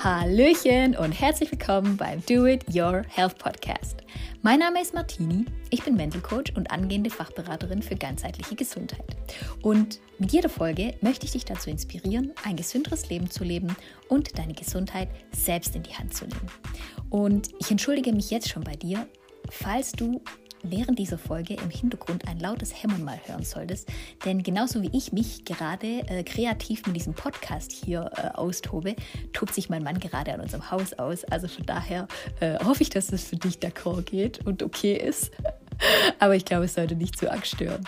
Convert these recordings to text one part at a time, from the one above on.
Hallöchen und herzlich willkommen beim Do It Your Health Podcast. Mein Name ist Martini, ich bin Mental Coach und angehende Fachberaterin für ganzheitliche Gesundheit. Und mit jeder Folge möchte ich dich dazu inspirieren, ein gesünderes Leben zu leben und deine Gesundheit selbst in die Hand zu nehmen. Und ich entschuldige mich jetzt schon bei dir, falls du während dieser Folge im Hintergrund ein lautes Hämmern mal hören solltest. Denn genauso wie ich mich gerade äh, kreativ mit diesem Podcast hier äh, austobe, tobt sich mein Mann gerade an unserem Haus aus. Also von daher äh, hoffe ich, dass es für dich d'accord geht und okay ist. Aber ich glaube, es sollte nicht zu arg stören.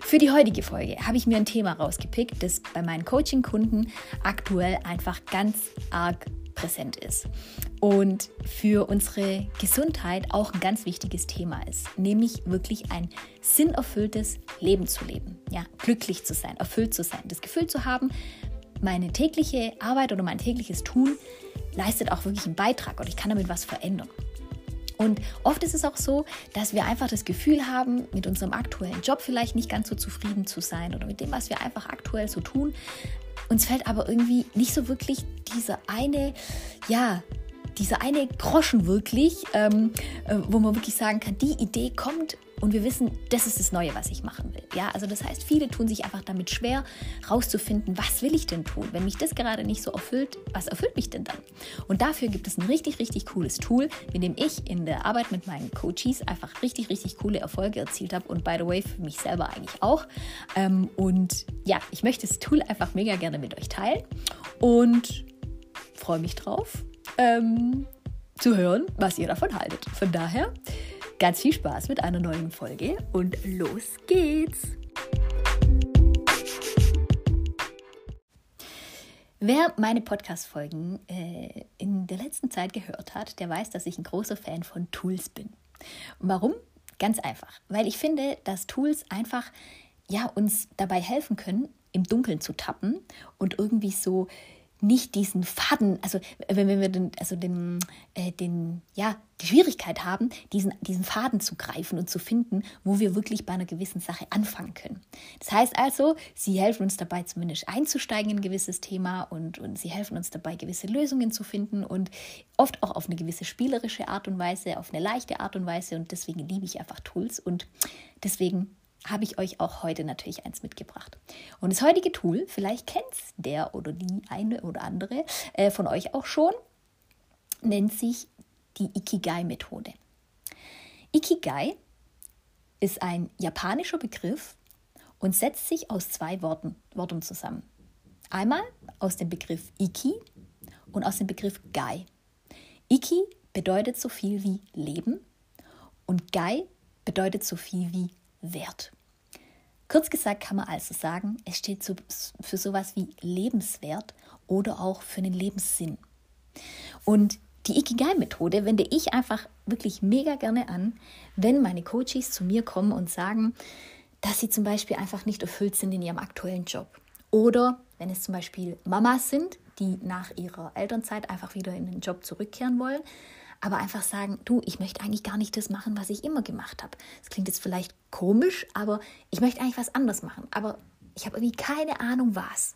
Für die heutige Folge habe ich mir ein Thema rausgepickt, das bei meinen Coaching-Kunden aktuell einfach ganz arg präsent ist und für unsere Gesundheit auch ein ganz wichtiges Thema ist, nämlich wirklich ein sinnerfülltes Leben zu leben, ja, glücklich zu sein, erfüllt zu sein, das Gefühl zu haben, meine tägliche Arbeit oder mein tägliches Tun leistet auch wirklich einen Beitrag und ich kann damit was verändern. Und oft ist es auch so, dass wir einfach das Gefühl haben, mit unserem aktuellen Job vielleicht nicht ganz so zufrieden zu sein oder mit dem, was wir einfach aktuell so tun, uns fällt aber irgendwie nicht so wirklich dieser eine, ja, dieser eine Groschen wirklich, ähm, äh, wo man wirklich sagen kann, die Idee kommt und wir wissen, das ist das Neue, was ich machen will. Ja, also das heißt, viele tun sich einfach damit schwer, rauszufinden, was will ich denn tun? Wenn mich das gerade nicht so erfüllt, was erfüllt mich denn dann? Und dafür gibt es ein richtig, richtig cooles Tool, mit dem ich in der Arbeit mit meinen Coaches einfach richtig, richtig coole Erfolge erzielt habe und by the way, für mich selber eigentlich auch. Ähm, und ja, ich möchte das Tool einfach mega gerne mit euch teilen und freue mich drauf, ähm, zu hören, was ihr davon haltet. Von daher ganz viel Spaß mit einer neuen Folge und los geht's! Wer meine Podcast-Folgen äh, in der letzten Zeit gehört hat, der weiß, dass ich ein großer Fan von Tools bin. Warum? Ganz einfach, weil ich finde, dass Tools einfach ja, uns dabei helfen können, im Dunkeln zu tappen und irgendwie so nicht diesen Faden, also wenn, wenn wir den, also den, äh, den, ja, die Schwierigkeit haben, diesen, diesen Faden zu greifen und zu finden, wo wir wirklich bei einer gewissen Sache anfangen können. Das heißt also, sie helfen uns dabei, zumindest einzusteigen in ein gewisses Thema und, und sie helfen uns dabei, gewisse Lösungen zu finden und oft auch auf eine gewisse spielerische Art und Weise, auf eine leichte Art und Weise und deswegen liebe ich einfach Tools und deswegen habe ich euch auch heute natürlich eins mitgebracht. Und das heutige Tool, vielleicht kennt der oder die eine oder andere äh, von euch auch schon, nennt sich die Ikigai-Methode. Ikigai ist ein japanischer Begriff und setzt sich aus zwei Worten, Worten zusammen. Einmal aus dem Begriff Iki und aus dem Begriff Gai. Iki bedeutet so viel wie Leben und Gai bedeutet so viel wie Wert. Kurz gesagt kann man also sagen, es steht für sowas wie lebenswert oder auch für einen Lebenssinn. Und die Ikigai-Methode wende ich einfach wirklich mega gerne an, wenn meine Coaches zu mir kommen und sagen, dass sie zum Beispiel einfach nicht erfüllt sind in ihrem aktuellen Job. Oder wenn es zum Beispiel Mamas sind, die nach ihrer Elternzeit einfach wieder in den Job zurückkehren wollen, aber einfach sagen, du, ich möchte eigentlich gar nicht das machen, was ich immer gemacht habe. Das klingt jetzt vielleicht komisch, aber ich möchte eigentlich was anderes machen. Aber ich habe irgendwie keine Ahnung, was.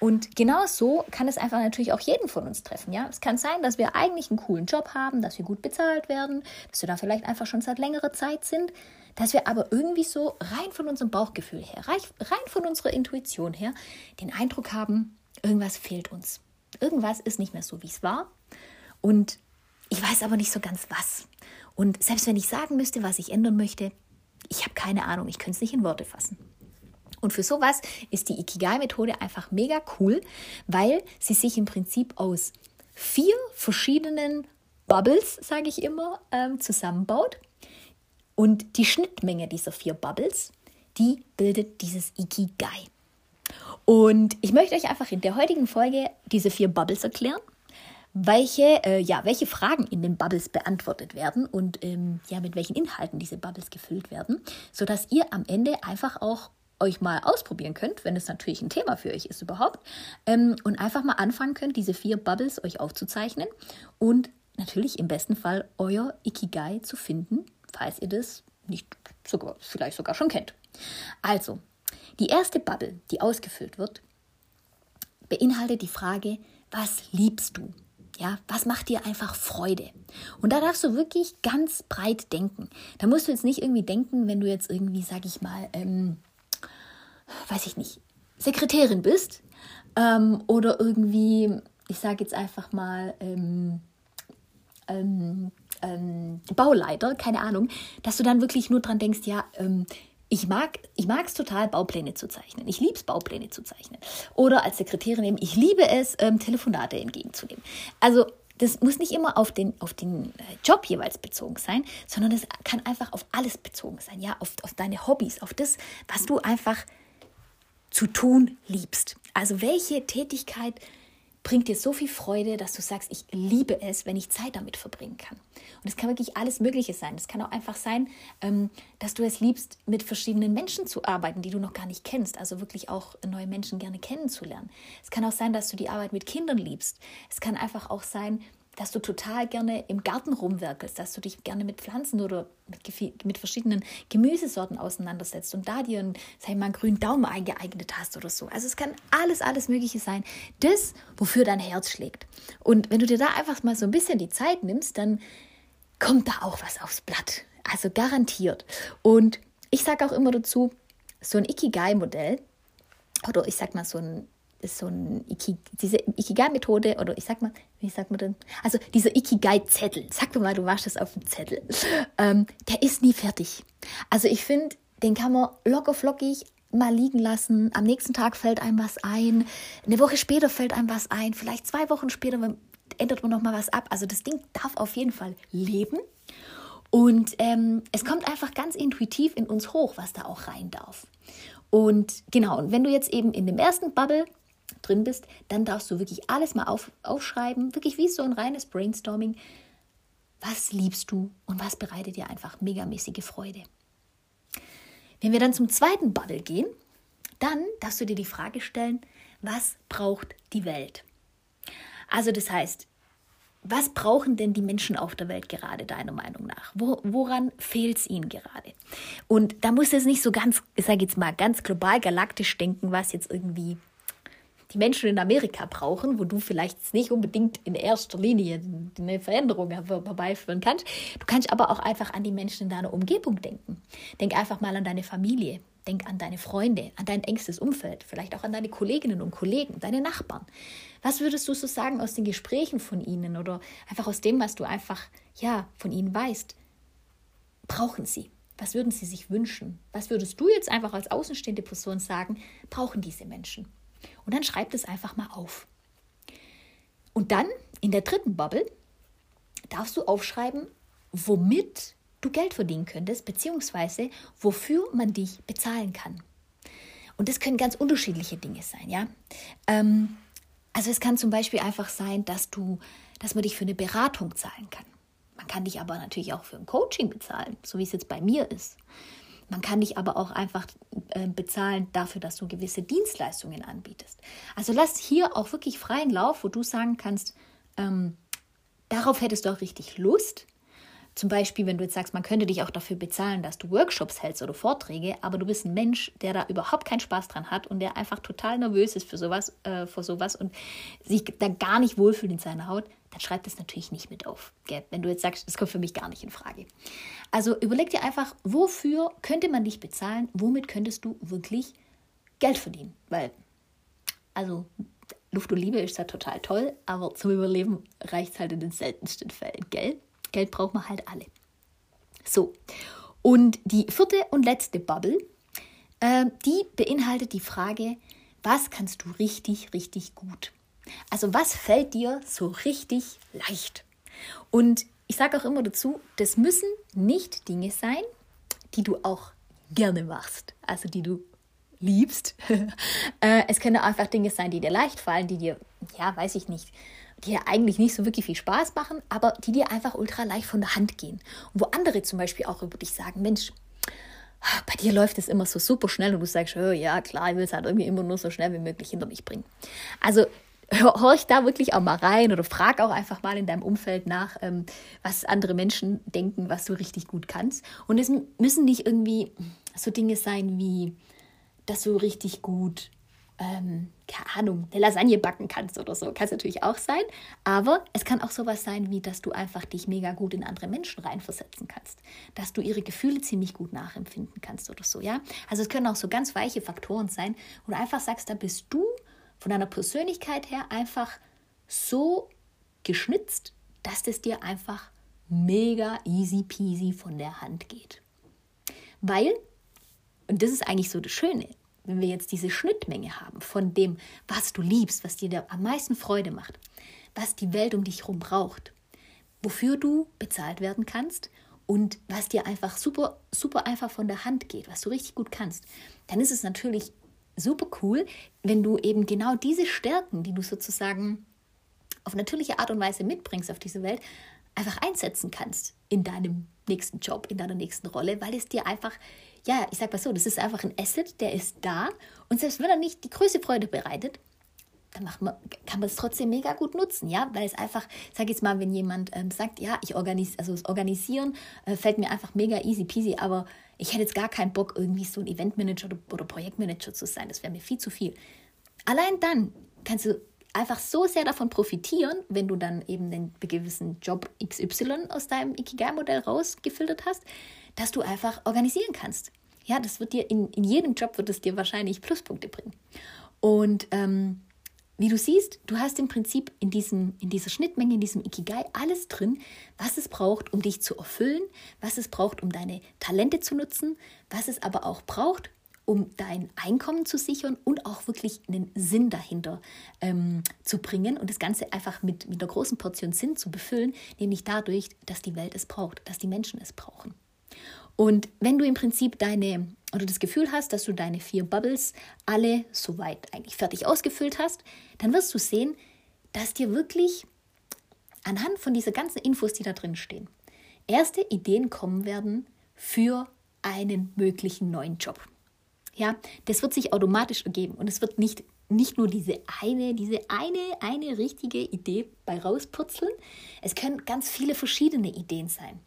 Und genau so kann es einfach natürlich auch jeden von uns treffen. Ja? Es kann sein, dass wir eigentlich einen coolen Job haben, dass wir gut bezahlt werden, dass wir da vielleicht einfach schon seit längerer Zeit sind, dass wir aber irgendwie so rein von unserem Bauchgefühl her, rein von unserer Intuition her, den Eindruck haben, irgendwas fehlt uns. Irgendwas ist nicht mehr so, wie es war. Und ich weiß aber nicht so ganz was. Und selbst wenn ich sagen müsste, was ich ändern möchte, ich habe keine Ahnung, ich könnte es nicht in Worte fassen. Und für sowas ist die Ikigai-Methode einfach mega cool, weil sie sich im Prinzip aus vier verschiedenen Bubbles, sage ich immer, ähm, zusammenbaut. Und die Schnittmenge dieser vier Bubbles, die bildet dieses Ikigai. Und ich möchte euch einfach in der heutigen Folge diese vier Bubbles erklären welche, äh, ja, welche Fragen in den Bubbles beantwortet werden und ähm, ja, mit welchen Inhalten diese Bubbles gefüllt werden, sodass ihr am Ende einfach auch euch mal ausprobieren könnt, wenn es natürlich ein Thema für euch ist überhaupt, ähm, und einfach mal anfangen könnt, diese vier Bubbles euch aufzuzeichnen und natürlich im besten Fall euer Ikigai zu finden, falls ihr das nicht sogar, vielleicht sogar schon kennt. Also, die erste Bubble, die ausgefüllt wird, beinhaltet die Frage, was liebst du? Ja, was macht dir einfach Freude? Und da darfst du wirklich ganz breit denken. Da musst du jetzt nicht irgendwie denken, wenn du jetzt irgendwie, sag ich mal, ähm, weiß ich nicht, Sekretärin bist ähm, oder irgendwie, ich sage jetzt einfach mal, ähm, ähm, ähm, Bauleiter, keine Ahnung, dass du dann wirklich nur dran denkst, ja, ähm, ich mag ich es total, Baupläne zu zeichnen. Ich liebe es, Baupläne zu zeichnen. Oder als Sekretärin eben, ich liebe es, ähm, Telefonate entgegenzunehmen. Also das muss nicht immer auf den, auf den äh, Job jeweils bezogen sein, sondern das kann einfach auf alles bezogen sein. Ja, auf, auf deine Hobbys, auf das, was du einfach zu tun liebst. Also welche Tätigkeit bringt dir so viel Freude, dass du sagst, ich liebe es, wenn ich Zeit damit verbringen kann. Und es kann wirklich alles Mögliche sein. Es kann auch einfach sein, ähm, dass du es liebst, mit verschiedenen Menschen zu arbeiten, die du noch gar nicht kennst. Also wirklich auch neue Menschen gerne kennenzulernen. Es kann auch sein, dass du die Arbeit mit Kindern liebst. Es kann einfach auch sein, dass du total gerne im Garten rumwerkelst, dass du dich gerne mit Pflanzen oder mit, mit verschiedenen Gemüsesorten auseinandersetzt und da dir einen, sag ich mal, einen grünen Daumen eingeeignet hast oder so. Also es kann alles, alles Mögliche sein. Das, wofür dein Herz schlägt. Und wenn du dir da einfach mal so ein bisschen die Zeit nimmst, dann kommt da auch was aufs Blatt. Also garantiert. Und ich sage auch immer dazu, so ein Ikigai-Modell, oder ich sag mal so ein ist so ein Iki, diese Ikigai-Methode oder ich sag mal, wie sagt man denn? Also dieser Ikigai-Zettel, sag mal, du machst das auf dem Zettel, ähm, der ist nie fertig. Also ich finde, den kann man locker flockig mal liegen lassen. Am nächsten Tag fällt einem was ein. Eine Woche später fällt einem was ein. Vielleicht zwei Wochen später ändert man noch mal was ab. Also das Ding darf auf jeden Fall leben. Und ähm, es kommt einfach ganz intuitiv in uns hoch, was da auch rein darf. Und genau, und wenn du jetzt eben in dem ersten Bubble drin bist, dann darfst du wirklich alles mal auf, aufschreiben, wirklich wie so ein reines Brainstorming. Was liebst du und was bereitet dir einfach megamäßige Freude? Wenn wir dann zum zweiten Bubble gehen, dann darfst du dir die Frage stellen, was braucht die Welt? Also das heißt, was brauchen denn die Menschen auf der Welt gerade deiner Meinung nach? Wo, woran fehlt es ihnen gerade? Und da muss es nicht so ganz, ich sage jetzt mal, ganz global galaktisch denken, was jetzt irgendwie die Menschen in Amerika brauchen, wo du vielleicht nicht unbedingt in erster Linie eine Veränderung herbeiführen kannst. Du kannst aber auch einfach an die Menschen in deiner Umgebung denken. Denk einfach mal an deine Familie. Denk an deine Freunde, an dein engstes Umfeld, vielleicht auch an deine Kolleginnen und Kollegen, deine Nachbarn. Was würdest du so sagen aus den Gesprächen von ihnen oder einfach aus dem, was du einfach ja von ihnen weißt? Brauchen sie? Was würden sie sich wünschen? Was würdest du jetzt einfach als außenstehende Person sagen, brauchen diese Menschen? Und dann schreib das einfach mal auf. Und dann in der dritten Bubble darfst du aufschreiben, womit du Geld verdienen könntest, beziehungsweise wofür man dich bezahlen kann. Und das können ganz unterschiedliche Dinge sein, ja. Ähm, also es kann zum Beispiel einfach sein, dass du, dass man dich für eine Beratung zahlen kann. Man kann dich aber natürlich auch für ein Coaching bezahlen, so wie es jetzt bei mir ist. Man kann dich aber auch einfach äh, bezahlen dafür, dass du gewisse Dienstleistungen anbietest. Also lass hier auch wirklich freien Lauf, wo du sagen kannst, ähm, darauf hättest du auch richtig Lust. Zum Beispiel, wenn du jetzt sagst, man könnte dich auch dafür bezahlen, dass du Workshops hältst oder Vorträge, aber du bist ein Mensch, der da überhaupt keinen Spaß dran hat und der einfach total nervös ist für sowas, äh, vor sowas und sich da gar nicht wohlfühlt in seiner Haut, dann schreib das natürlich nicht mit auf. Gell? Wenn du jetzt sagst, das kommt für mich gar nicht in Frage. Also überleg dir einfach, wofür könnte man dich bezahlen, womit könntest du wirklich Geld verdienen? Weil, also Luft und Liebe ist ja total toll, aber zum Überleben reicht es halt in den seltensten Fällen, gell? Geld braucht man halt alle. So, und die vierte und letzte Bubble, äh, die beinhaltet die Frage, was kannst du richtig, richtig gut? Also was fällt dir so richtig leicht? Und ich sage auch immer dazu, das müssen nicht Dinge sein, die du auch gerne machst, also die du liebst. Äh, es können einfach Dinge sein, die dir leicht fallen, die dir, ja, weiß ich nicht, die dir eigentlich nicht so wirklich viel Spaß machen, aber die dir einfach ultra leicht von der Hand gehen. Und wo andere zum Beispiel auch über dich sagen, Mensch, bei dir läuft es immer so super schnell und du sagst, oh, ja klar, ich will es halt irgendwie immer nur so schnell wie möglich hinter mich bringen. Also horch da wirklich auch mal rein oder frag auch einfach mal in deinem Umfeld nach, ähm, was andere Menschen denken, was du richtig gut kannst. Und es müssen nicht irgendwie so Dinge sein wie, dass du richtig gut, ähm, keine Ahnung, eine Lasagne backen kannst oder so. Kann es natürlich auch sein. Aber es kann auch sowas sein, wie dass du einfach dich mega gut in andere Menschen reinversetzen kannst. Dass du ihre Gefühle ziemlich gut nachempfinden kannst oder so, ja. Also es können auch so ganz weiche Faktoren sein, wo du einfach sagst, da bist du von deiner Persönlichkeit her einfach so geschnitzt, dass das dir einfach mega easy peasy von der Hand geht. Weil, und das ist eigentlich so das Schöne, wenn wir jetzt diese Schnittmenge haben von dem, was du liebst, was dir am meisten Freude macht, was die Welt um dich herum braucht, wofür du bezahlt werden kannst und was dir einfach super, super einfach von der Hand geht, was du richtig gut kannst, dann ist es natürlich super cool, wenn du eben genau diese Stärken, die du sozusagen auf natürliche Art und Weise mitbringst auf diese Welt, einfach einsetzen kannst in deinem nächsten Job, in deiner nächsten Rolle, weil es dir einfach, ja, ich sag mal so, das ist einfach ein Asset, der ist da. Und selbst wenn er nicht die größte Freude bereitet, dann man, kann man es trotzdem mega gut nutzen, ja, weil es einfach, sag jetzt mal, wenn jemand ähm, sagt, ja, ich organisiere, also das Organisieren äh, fällt mir einfach mega easy peasy, aber ich hätte jetzt gar keinen Bock, irgendwie so ein Eventmanager oder, oder Projektmanager zu sein, das wäre mir viel zu viel. Allein dann kannst du einfach so sehr davon profitieren, wenn du dann eben den gewissen Job XY aus deinem Ikigai-Modell rausgefiltert hast, dass du einfach organisieren kannst. Ja, das wird dir in, in jedem Job wird es dir wahrscheinlich Pluspunkte bringen. Und ähm, wie du siehst, du hast im Prinzip in, diesem, in dieser Schnittmenge, in diesem Ikigai alles drin, was es braucht, um dich zu erfüllen, was es braucht, um deine Talente zu nutzen, was es aber auch braucht, um dein Einkommen zu sichern und auch wirklich einen Sinn dahinter ähm, zu bringen und das Ganze einfach mit, mit einer großen Portion Sinn zu befüllen, nämlich dadurch, dass die Welt es braucht, dass die Menschen es brauchen. Und wenn du im Prinzip deine oder das Gefühl hast, dass du deine vier Bubbles alle soweit eigentlich fertig ausgefüllt hast, dann wirst du sehen, dass dir wirklich anhand von dieser ganzen Infos, die da drin stehen, erste Ideen kommen werden für einen möglichen neuen Job. Ja, das wird sich automatisch ergeben und es wird nicht, nicht nur diese eine, diese eine, eine richtige Idee bei rauspurzeln. Es können ganz viele verschiedene Ideen sein.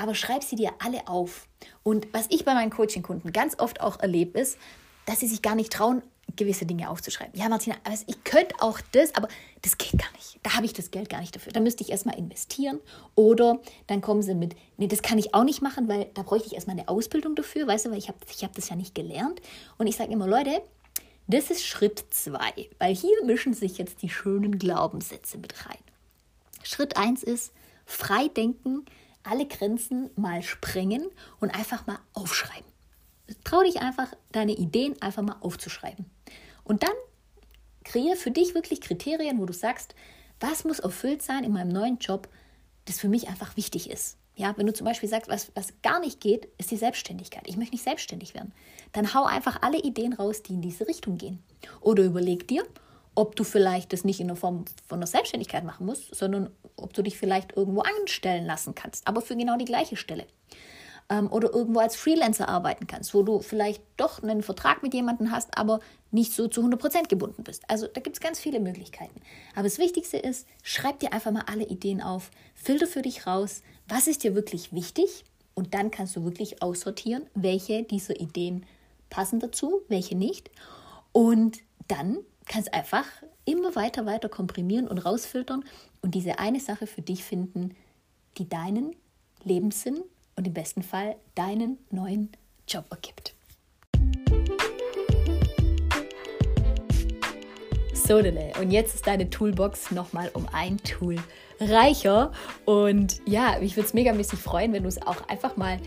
Aber schreib sie dir alle auf. Und was ich bei meinen Coaching-Kunden ganz oft auch erlebe, ist, dass sie sich gar nicht trauen, gewisse Dinge aufzuschreiben. Ja, Martina, also ich könnte auch das, aber das geht gar nicht. Da habe ich das Geld gar nicht dafür. Da müsste ich erstmal investieren. Oder dann kommen sie mit, nee, das kann ich auch nicht machen, weil da bräuchte ich erstmal eine Ausbildung dafür, weißt du, weil ich habe ich hab das ja nicht gelernt. Und ich sage immer, Leute, das ist Schritt zwei, weil hier mischen sich jetzt die schönen Glaubenssätze mit rein. Schritt eins ist frei denken, alle Grenzen mal sprengen und einfach mal aufschreiben. Trau dich einfach, deine Ideen einfach mal aufzuschreiben. Und dann kreiere für dich wirklich Kriterien, wo du sagst, was muss erfüllt sein in meinem neuen Job, das für mich einfach wichtig ist. Ja, wenn du zum Beispiel sagst, was, was gar nicht geht, ist die Selbstständigkeit. Ich möchte nicht selbstständig werden. Dann hau einfach alle Ideen raus, die in diese Richtung gehen. Oder überleg dir, ob du vielleicht das nicht in der Form von der Selbstständigkeit machen musst, sondern ob du dich vielleicht irgendwo anstellen lassen kannst, aber für genau die gleiche Stelle ähm, oder irgendwo als Freelancer arbeiten kannst, wo du vielleicht doch einen Vertrag mit jemandem hast, aber nicht so zu 100% gebunden bist. Also da gibt es ganz viele Möglichkeiten. Aber das Wichtigste ist, schreib dir einfach mal alle Ideen auf, filter für dich raus, was ist dir wirklich wichtig und dann kannst du wirklich aussortieren, welche dieser Ideen passen dazu, welche nicht. Und dann kannst einfach immer weiter, weiter komprimieren und rausfiltern und diese eine Sache für dich finden, die deinen Lebenssinn und im besten Fall deinen neuen Job ergibt. So, und jetzt ist deine Toolbox nochmal um ein Tool reicher. Und ja, mich würde es megamäßig freuen, wenn du es auch einfach mal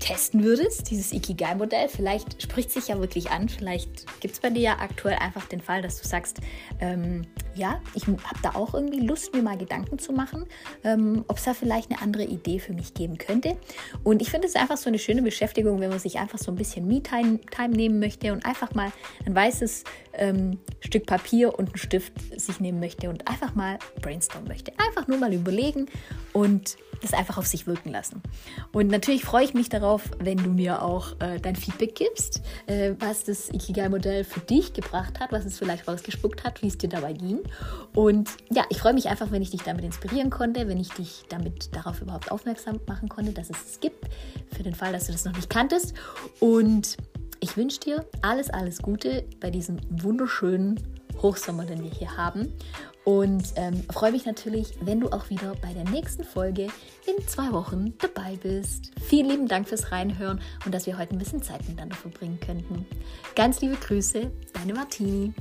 testen würdest, dieses Ikigai-Modell. Vielleicht spricht sich ja wirklich an. Vielleicht gibt es bei dir ja aktuell einfach den Fall, dass du sagst, ähm, ja, ich habe da auch irgendwie Lust, mir mal Gedanken zu machen, ähm, ob es da vielleicht eine andere Idee für mich geben könnte. Und ich finde es einfach so eine schöne Beschäftigung, wenn man sich einfach so ein bisschen Me-Time nehmen möchte und einfach mal ein weißes ähm, Stück Papier und einen Stift sich nehmen möchte und einfach mal brainstormen möchte. Einfach nur mal überlegen und das einfach auf sich wirken lassen. Und natürlich freue ich mich darauf, wenn du mir auch äh, dein Feedback gibst, äh, was das Ikigai-Modell für dich gebracht hat, was es vielleicht rausgespuckt hat, wie es dir dabei ging. Und ja, ich freue mich einfach, wenn ich dich damit inspirieren konnte, wenn ich dich damit darauf überhaupt aufmerksam machen konnte, dass es es gibt, für den Fall, dass du das noch nicht kanntest. Und ich wünsche dir alles, alles Gute bei diesem wunderschönen Hochsommer, den wir hier haben. Und ähm, freue mich natürlich, wenn du auch wieder bei der nächsten Folge in zwei Wochen dabei bist. Vielen lieben Dank fürs Reinhören und dass wir heute ein bisschen Zeit miteinander verbringen könnten. Ganz liebe Grüße, deine Martini.